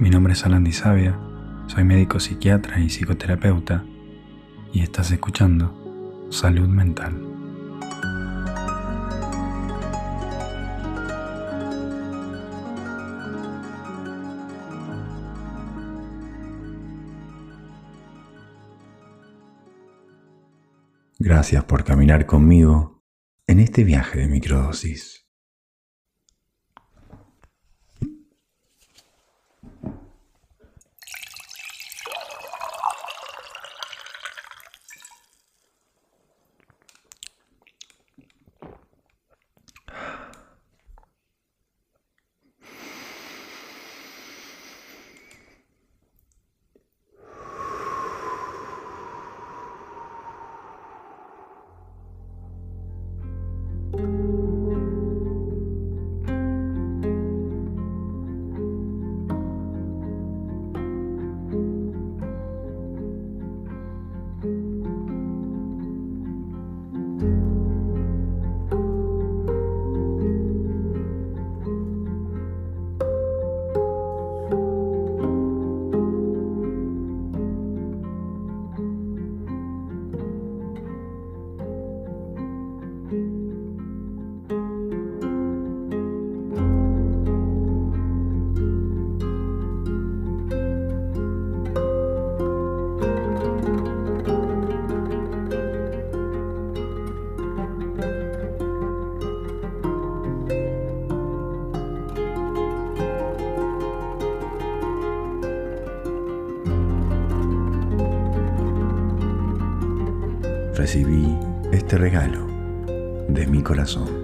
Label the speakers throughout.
Speaker 1: Mi nombre es Alan Sabia, soy médico psiquiatra y psicoterapeuta y estás escuchando Salud Mental. Gracias por caminar conmigo en este viaje de microdosis. Recibí este regalo de mi corazón.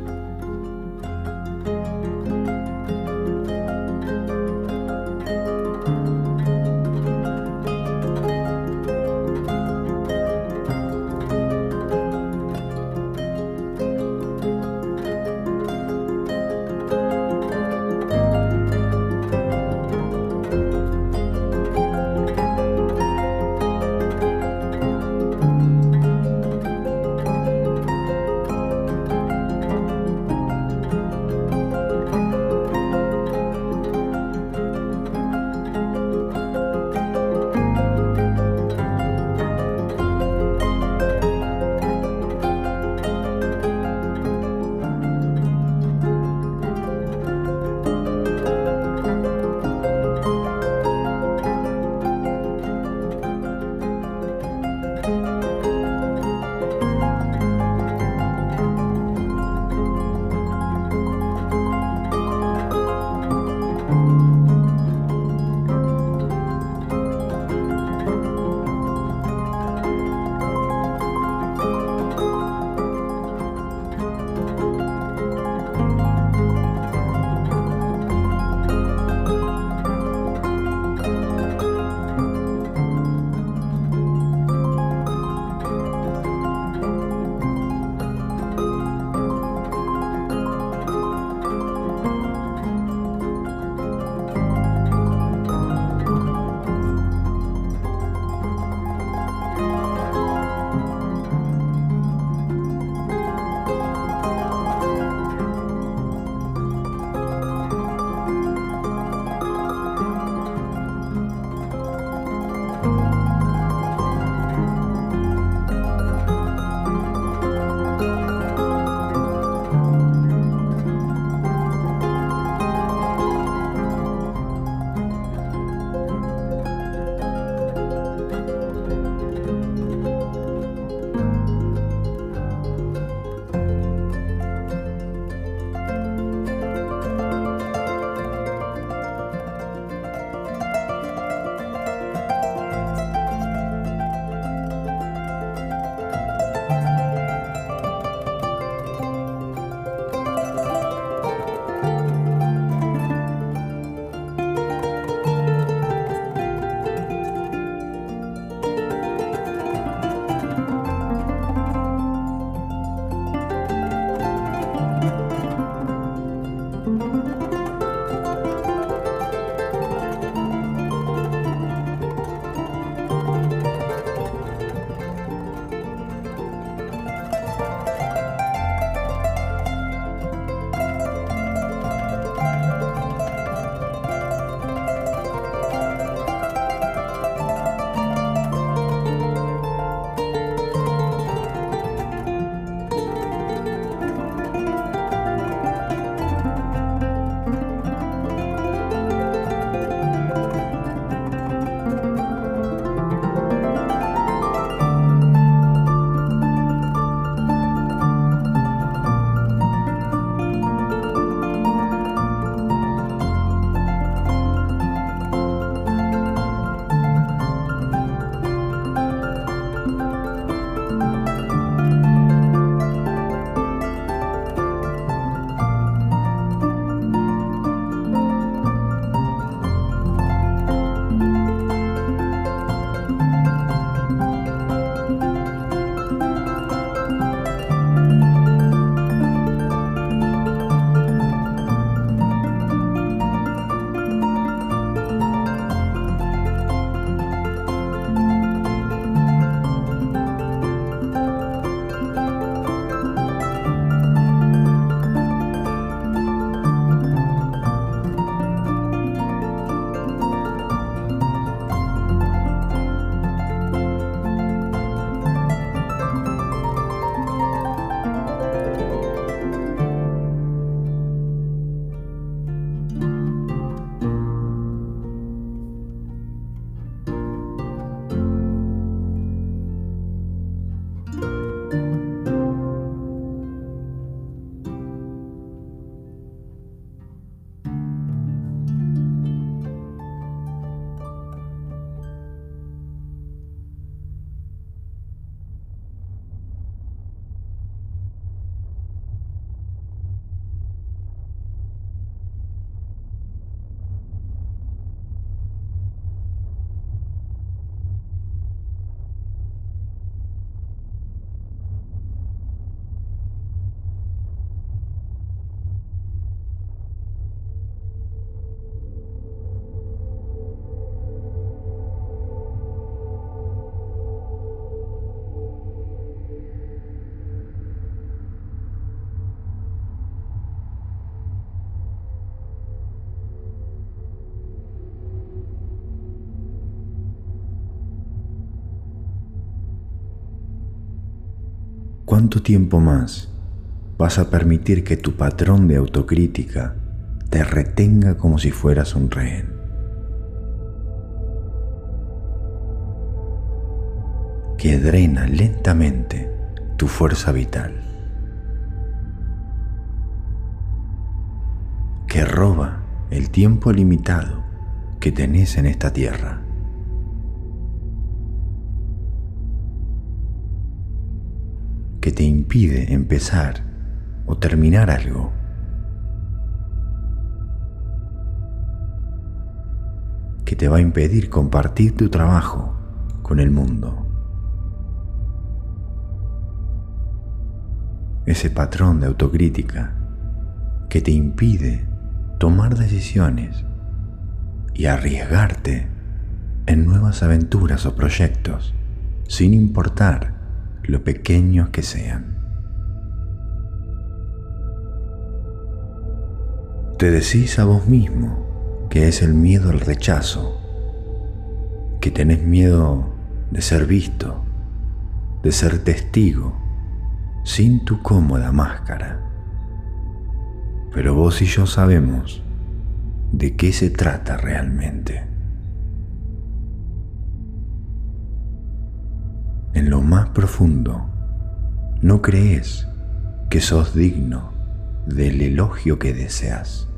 Speaker 2: Cuánto tiempo más vas a permitir que tu patrón de autocrítica te retenga como si fueras un rehén. Que drena lentamente tu fuerza vital. Que roba el tiempo limitado que tenés en esta tierra. Que te impide empezar o terminar algo. Que te va a impedir compartir tu trabajo con el mundo. Ese patrón de autocrítica que te impide tomar decisiones y arriesgarte en nuevas aventuras o proyectos sin importar lo pequeños que sean. Te decís a vos mismo que es el miedo al rechazo, que tenés miedo de ser visto, de ser testigo, sin tu cómoda máscara. Pero vos y yo sabemos de qué se trata realmente. En lo más profundo, no crees que sos digno del elogio que deseas.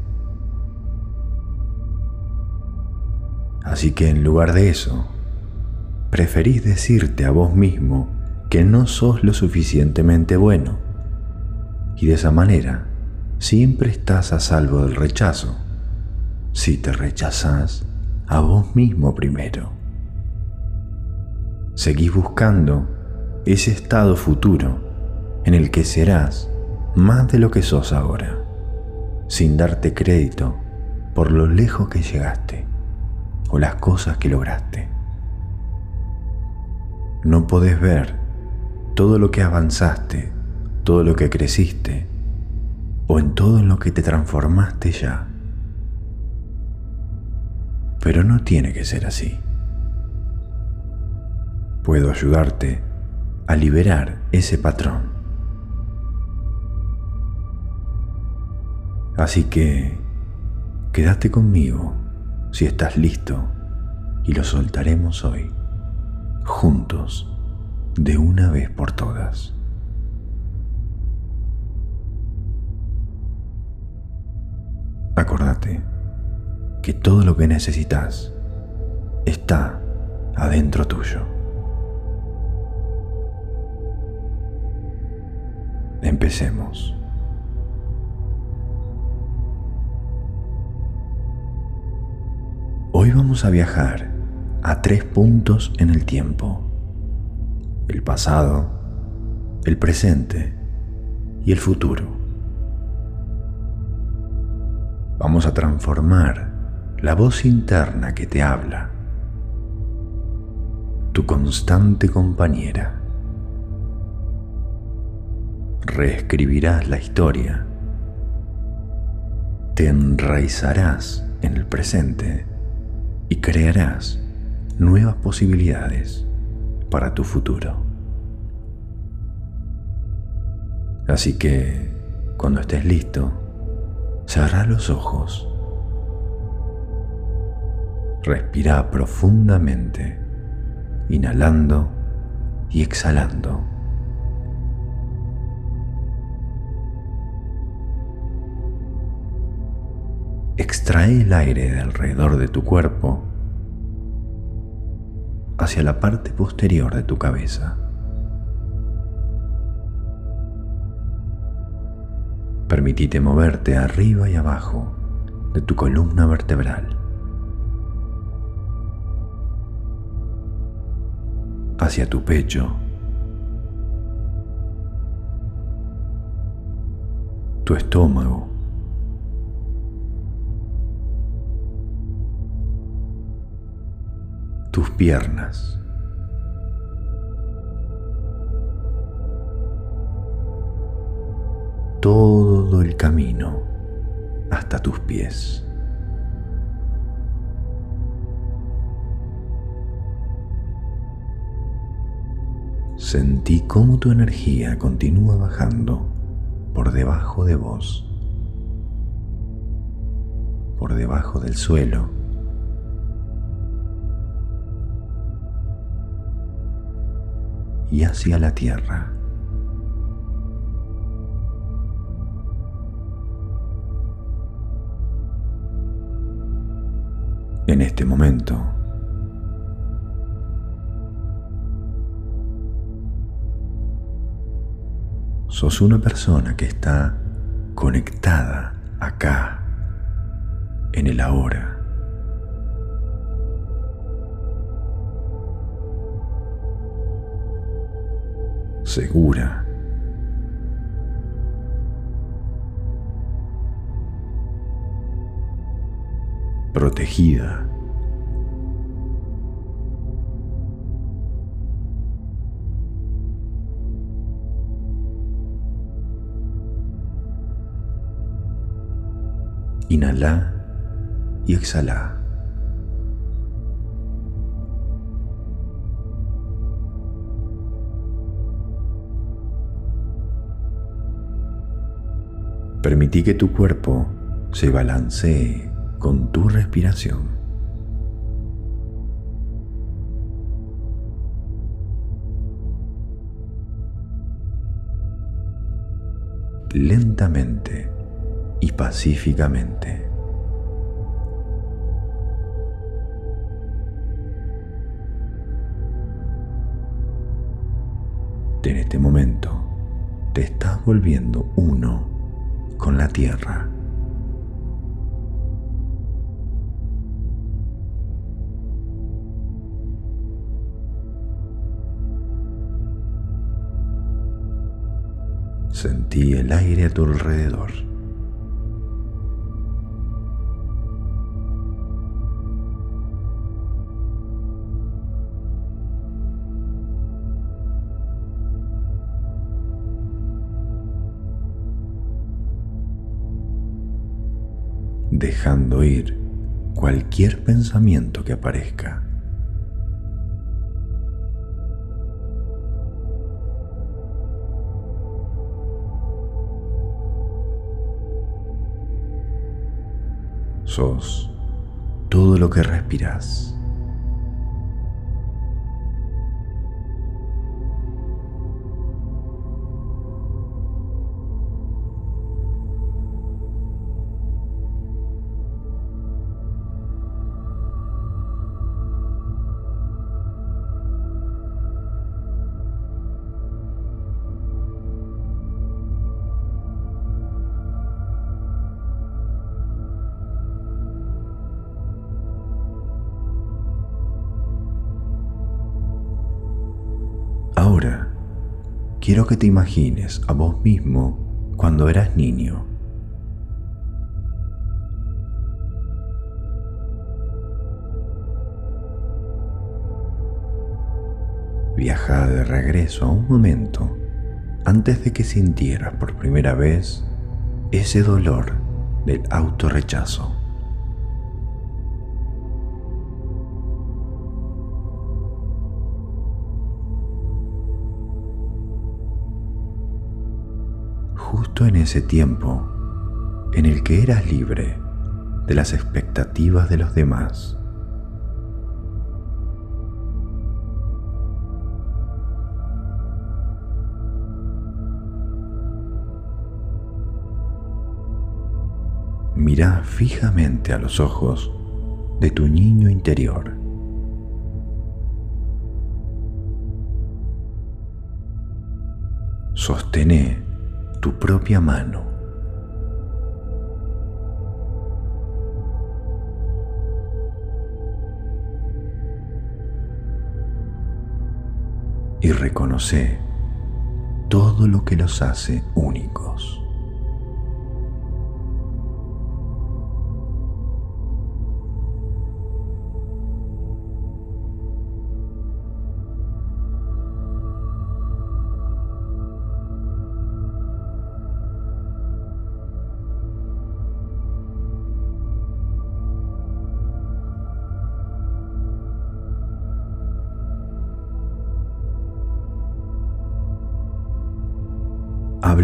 Speaker 2: Así que en lugar de eso, preferís decirte a vos mismo que no sos lo suficientemente bueno. Y de esa manera, siempre estás a salvo del rechazo, si te rechazás a vos mismo primero. Seguís buscando ese estado futuro en el que serás más de lo que sos ahora, sin darte crédito por lo lejos que llegaste o las cosas que lograste. No podés ver todo lo que avanzaste, todo lo que creciste o en todo en lo que te transformaste ya. Pero no tiene que ser así. Puedo ayudarte a liberar ese patrón. Así que quédate conmigo si estás listo y lo soltaremos hoy, juntos de una vez por todas. Acordate que todo lo que necesitas está adentro tuyo. Empecemos. Hoy vamos a viajar a tres puntos en el tiempo el pasado, el presente y el futuro. Vamos a transformar la voz interna que te habla, tu constante compañera. Reescribirás la historia, te enraizarás en el presente y crearás nuevas posibilidades para tu futuro. Así que, cuando estés listo, cerrá los ojos. Respira profundamente, inhalando y exhalando. Extrae el aire de alrededor de tu cuerpo hacia la parte posterior de tu cabeza. Permitite moverte arriba y abajo de tu columna vertebral. Hacia tu pecho. Tu estómago. Tus piernas. Todo el camino hasta tus pies. Sentí cómo tu energía continúa bajando por debajo de vos, por debajo del suelo. Y hacia la tierra. En este momento, sos una persona que está conectada acá, en el ahora. Segura. Protegida. Inhala y exhala. Permití que tu cuerpo se balancee con tu respiración. Lentamente y pacíficamente. En este momento te estás volviendo uno con la tierra. Sentí el aire a tu alrededor. Dejando ir cualquier pensamiento que aparezca. Sos todo lo que respiras. Que te imagines a vos mismo cuando eras niño. Viaja de regreso a un momento antes de que sintieras por primera vez ese dolor del autorrechazo. En ese tiempo en el que eras libre de las expectativas de los demás. Mira fijamente a los ojos de tu niño interior. Sostené tu propia mano. Y reconoce todo lo que los hace únicos.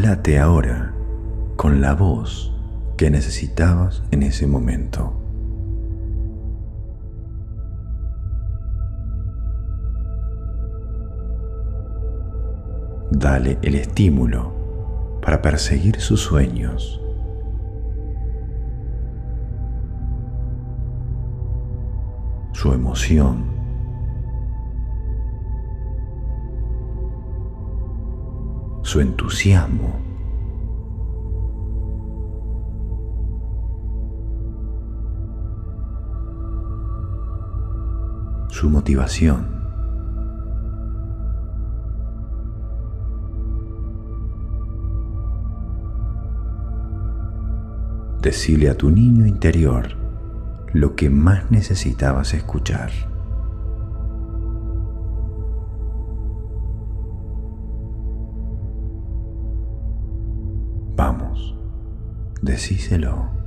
Speaker 2: Ahora con la voz que necesitabas en ese momento. Dale el estímulo para perseguir sus sueños. Su emoción. Su entusiasmo. Su motivación. Decile a tu niño interior lo que más necesitabas escuchar. Decíselo.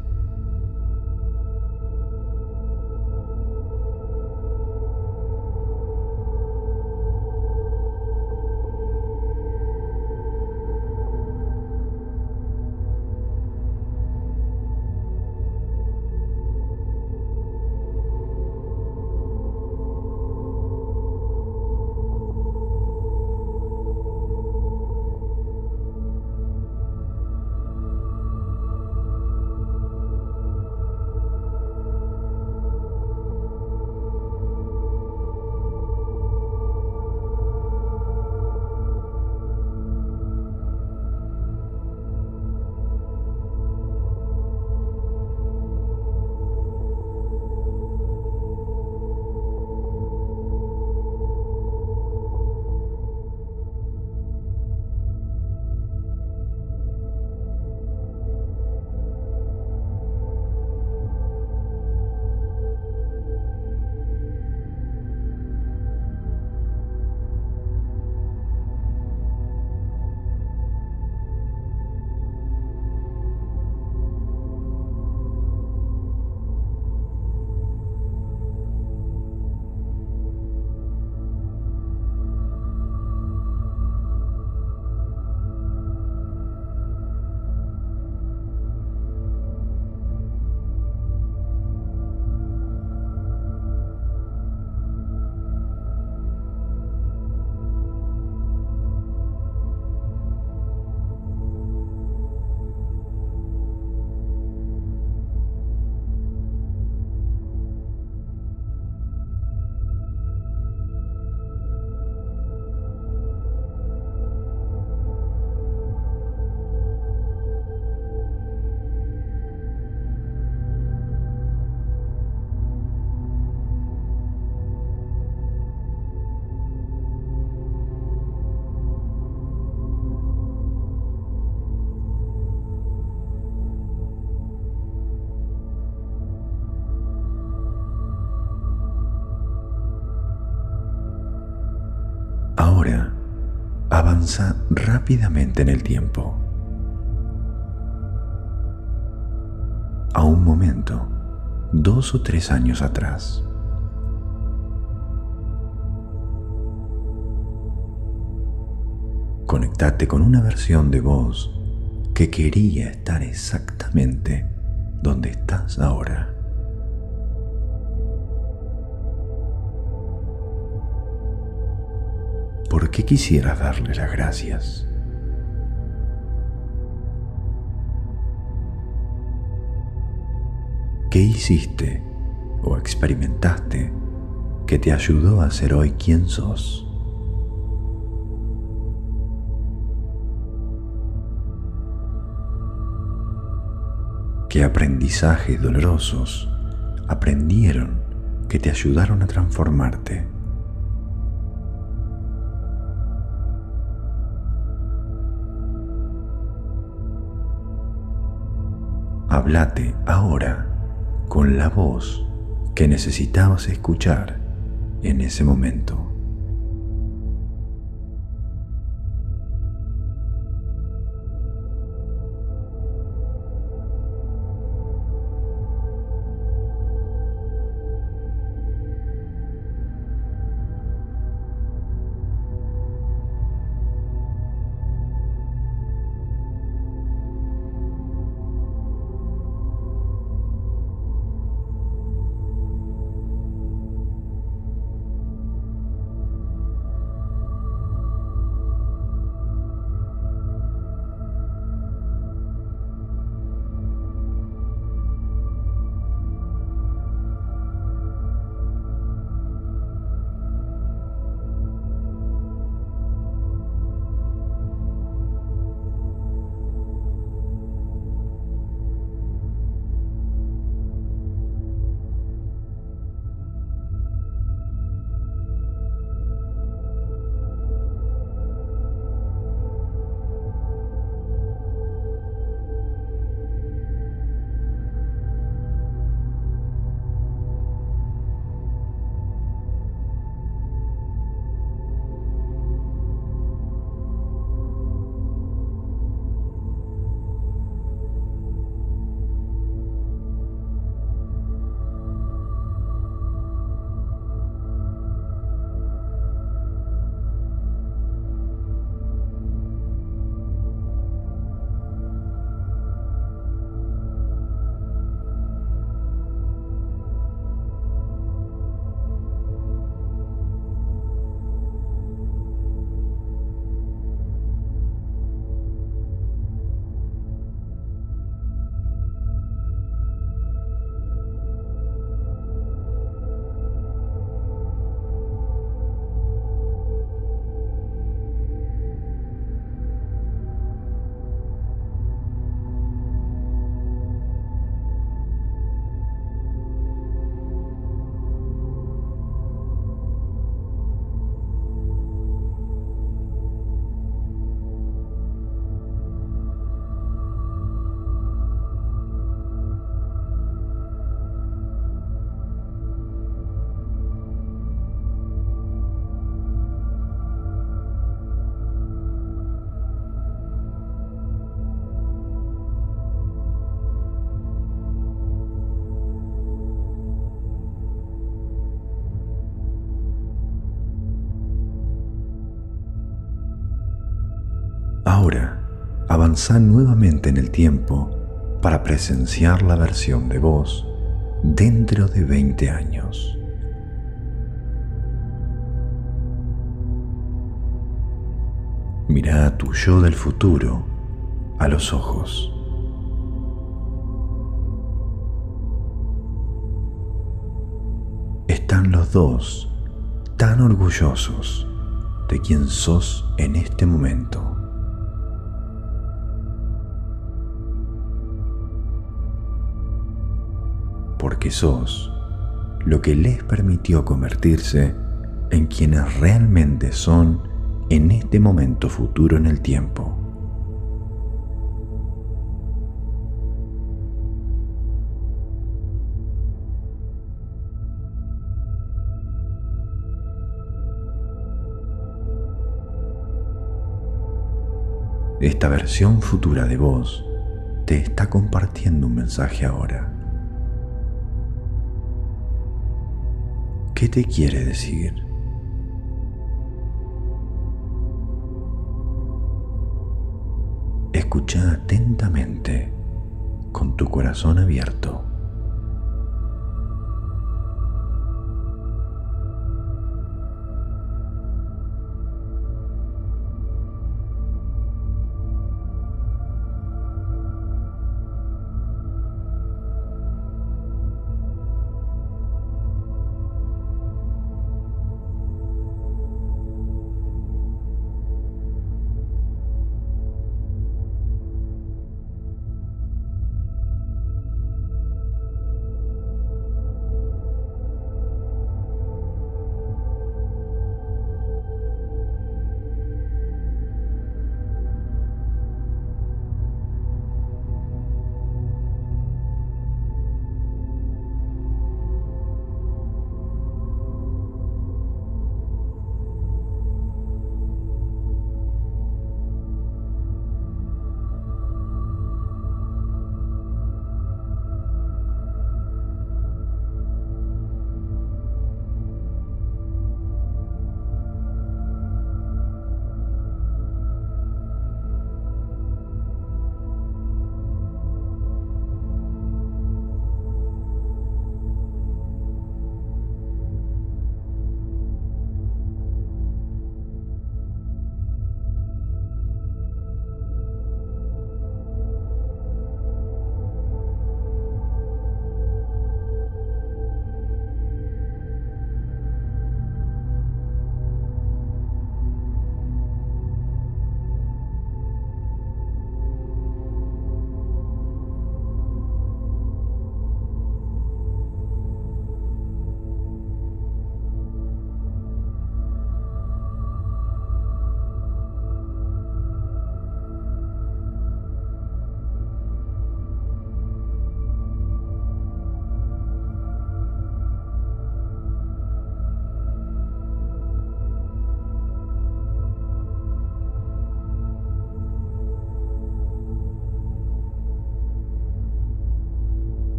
Speaker 2: Avanza rápidamente en el tiempo. A un momento, dos o tres años atrás. Conectate con una versión de vos que quería estar exactamente donde estás ahora. ¿Por qué quisieras darle las gracias? ¿Qué hiciste o experimentaste que te ayudó a ser hoy quien sos? ¿Qué aprendizajes dolorosos aprendieron que te ayudaron a transformarte? Hablate ahora con la voz que necesitabas escuchar en ese momento. Avanza nuevamente en el tiempo para presenciar la versión de vos dentro de 20 años. Mira a tu yo del futuro a los ojos. Están los dos tan orgullosos de quien sos en este momento. Porque sos lo que les permitió convertirse en quienes realmente son en este momento futuro en el tiempo. Esta versión futura de vos te está compartiendo un mensaje ahora. ¿Qué te quiere decir? Escucha atentamente con tu corazón abierto.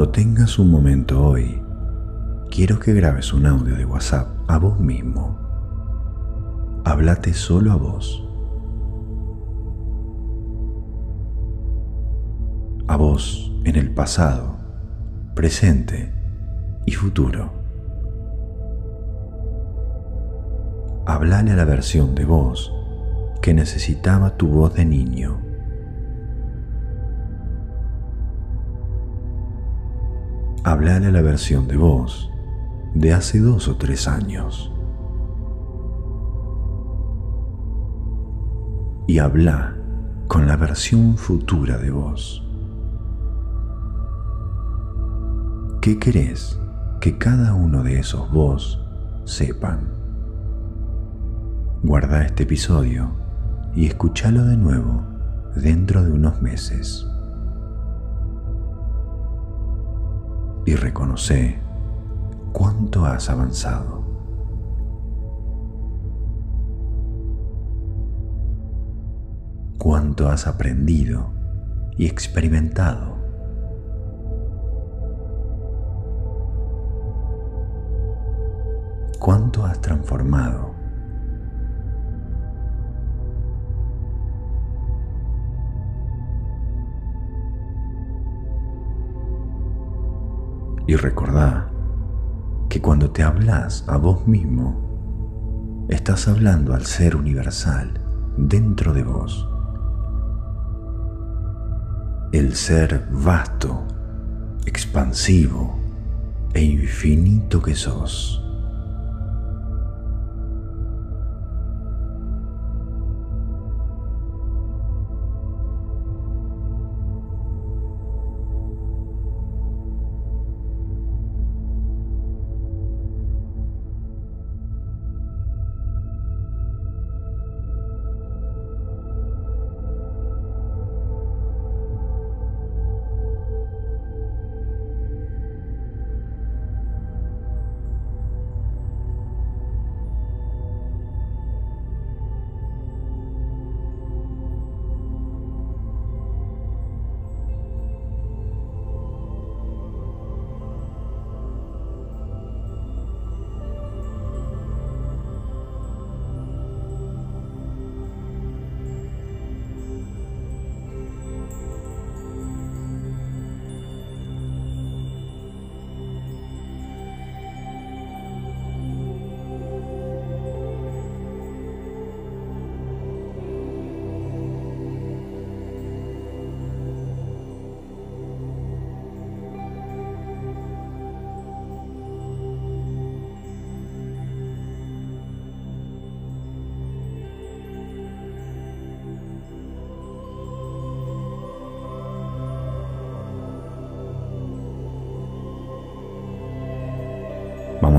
Speaker 2: Cuando tengas un momento hoy, quiero que grabes un audio de WhatsApp a vos mismo. Háblate solo a vos. A vos en el pasado, presente y futuro. Hablale a la versión de vos que necesitaba tu voz de niño hablar a la versión de voz de hace dos o tres años. Y habla con la versión futura de vos. ¿Qué querés que cada uno de esos vos sepan? Guarda este episodio y escúchalo de nuevo dentro de unos meses. Y reconoce cuánto has avanzado. Cuánto has aprendido y experimentado. Cuánto has transformado. Y recordá que cuando te hablas a vos mismo, estás hablando al ser universal dentro de vos. El ser vasto, expansivo e infinito que sos.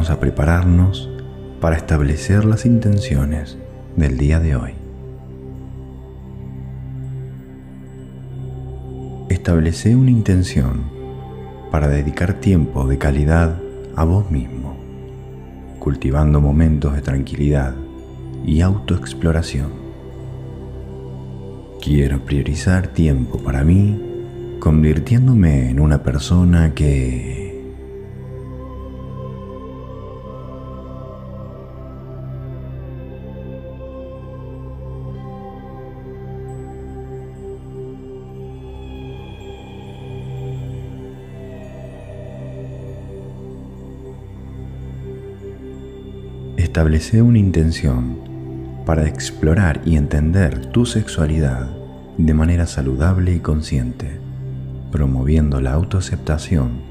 Speaker 2: A prepararnos para establecer las intenciones del día de hoy. Establece una intención para dedicar tiempo de calidad a vos mismo, cultivando momentos de tranquilidad y autoexploración. Quiero priorizar tiempo para mí, convirtiéndome en una persona que Establece una intención para explorar y entender tu sexualidad de manera saludable y consciente, promoviendo la autoaceptación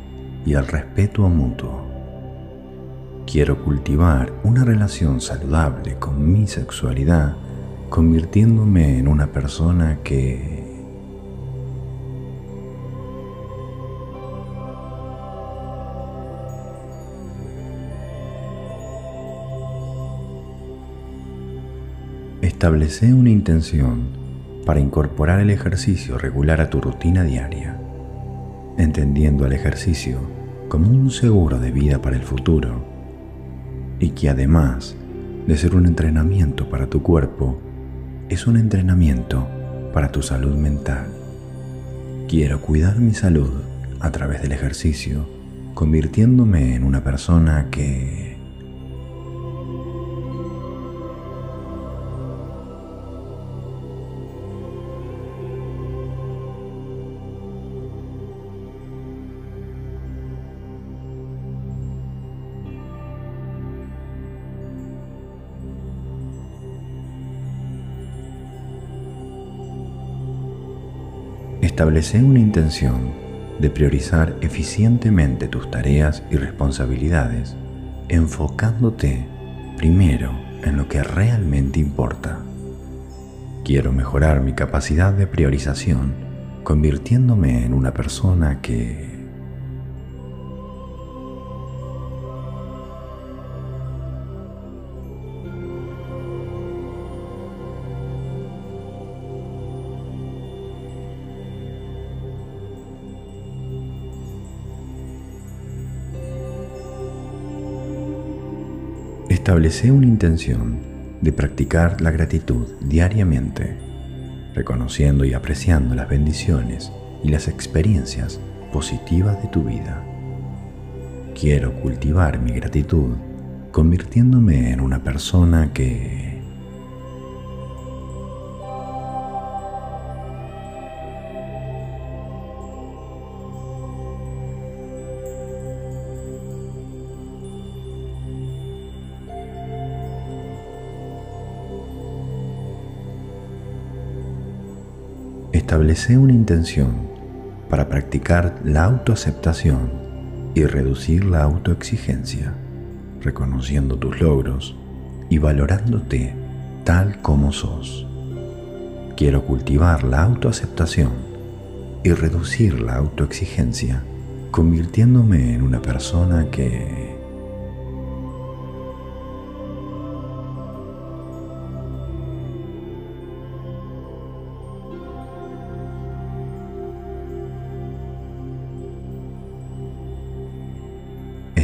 Speaker 2: y el respeto mutuo. Quiero cultivar una relación saludable con mi sexualidad, convirtiéndome en una persona que Establece una intención para incorporar el ejercicio regular a tu rutina diaria, entendiendo al ejercicio como un seguro de vida para el futuro y que además de ser un entrenamiento para tu cuerpo, es un entrenamiento para tu salud mental. Quiero cuidar mi salud a través del ejercicio, convirtiéndome en una persona que Establece una intención de priorizar eficientemente tus tareas y responsabilidades, enfocándote primero en lo que realmente importa. Quiero mejorar mi capacidad de priorización, convirtiéndome en una persona que Establece una intención de practicar la gratitud diariamente, reconociendo y apreciando las bendiciones y las experiencias positivas de tu vida. Quiero cultivar mi gratitud convirtiéndome en una persona que Establece una intención para practicar la autoaceptación y reducir la autoexigencia, reconociendo tus logros y valorándote tal como sos. Quiero cultivar la autoaceptación y reducir la autoexigencia, convirtiéndome en una persona que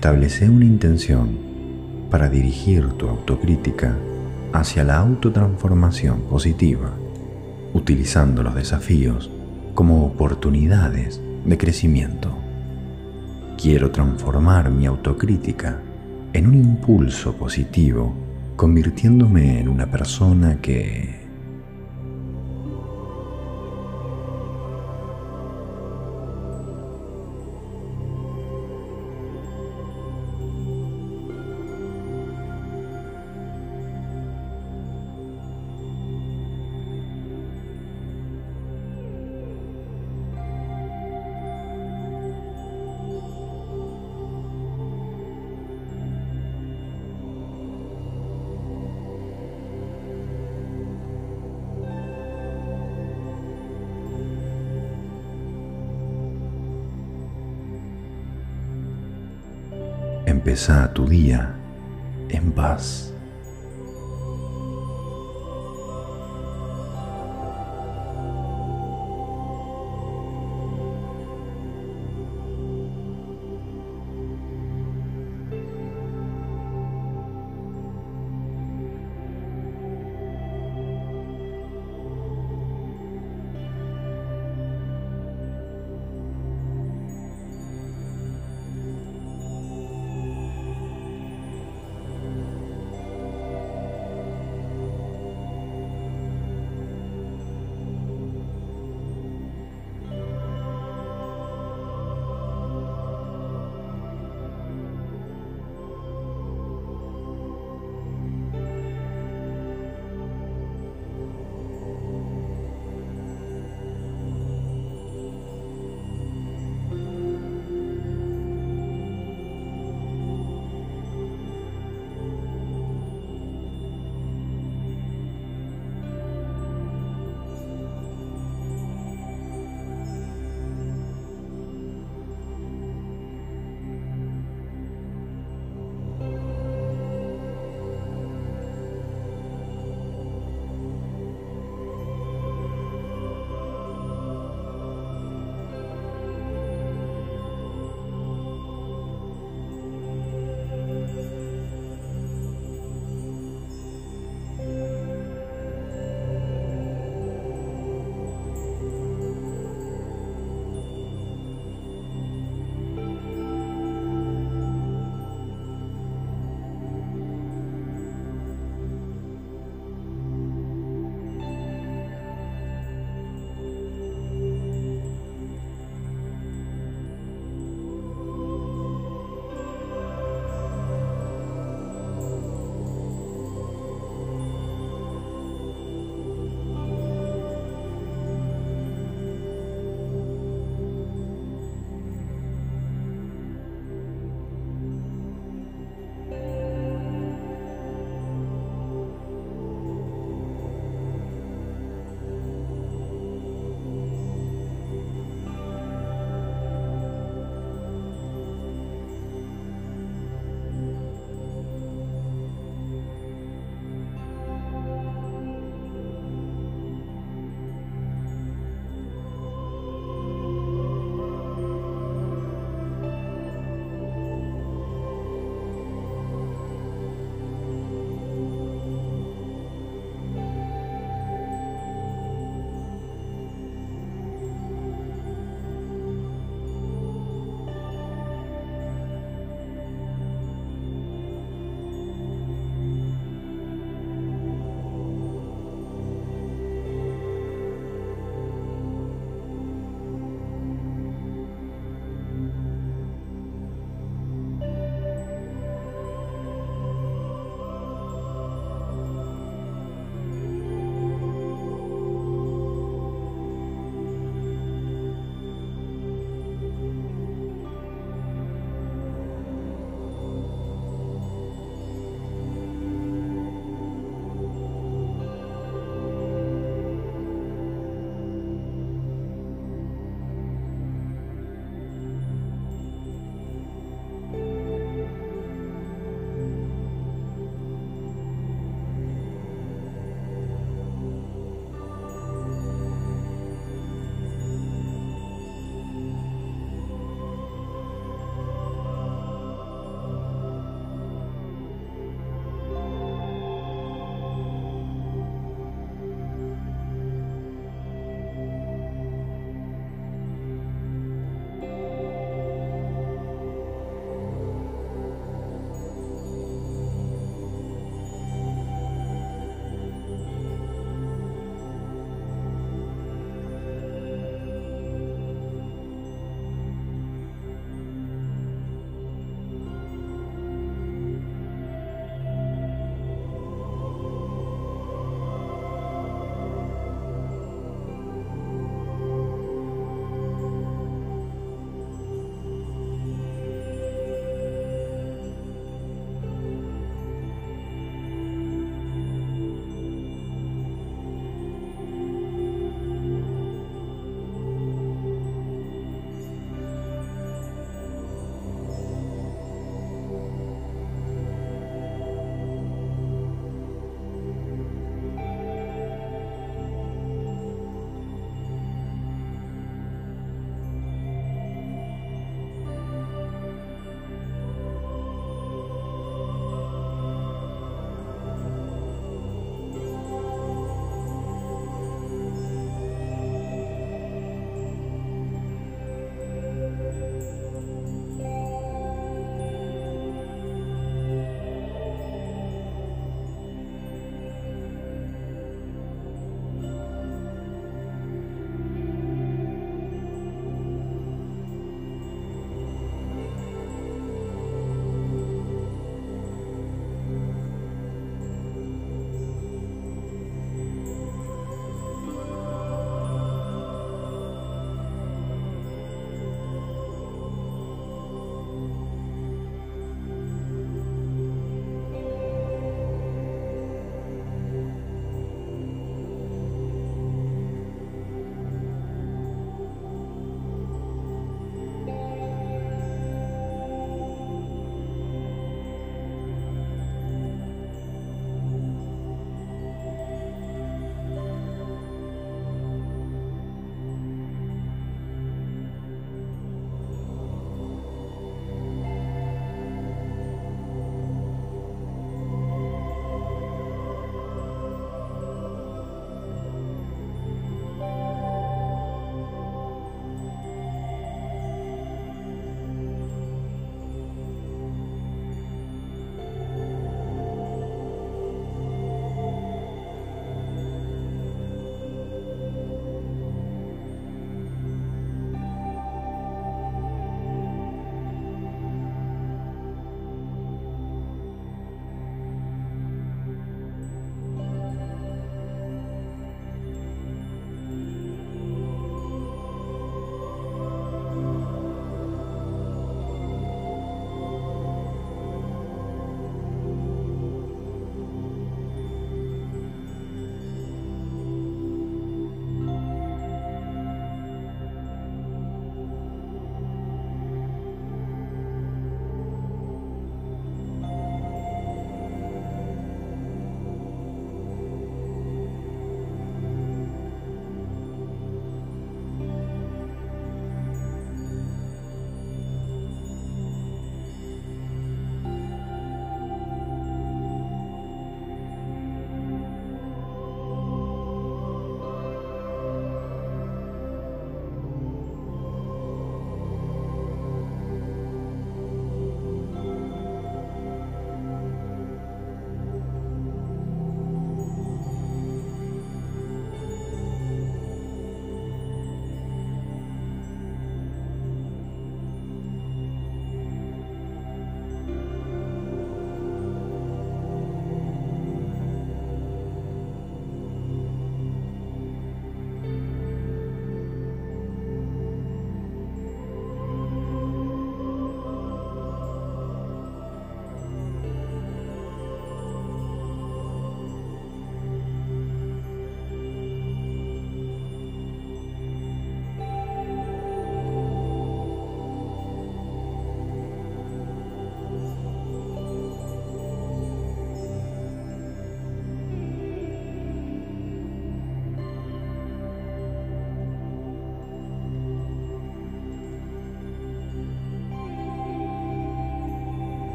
Speaker 2: Establece una intención para dirigir tu autocrítica hacia la autotransformación positiva, utilizando los desafíos como oportunidades de crecimiento. Quiero transformar mi autocrítica en un impulso positivo, convirtiéndome en una persona que Empezá tu día en paz.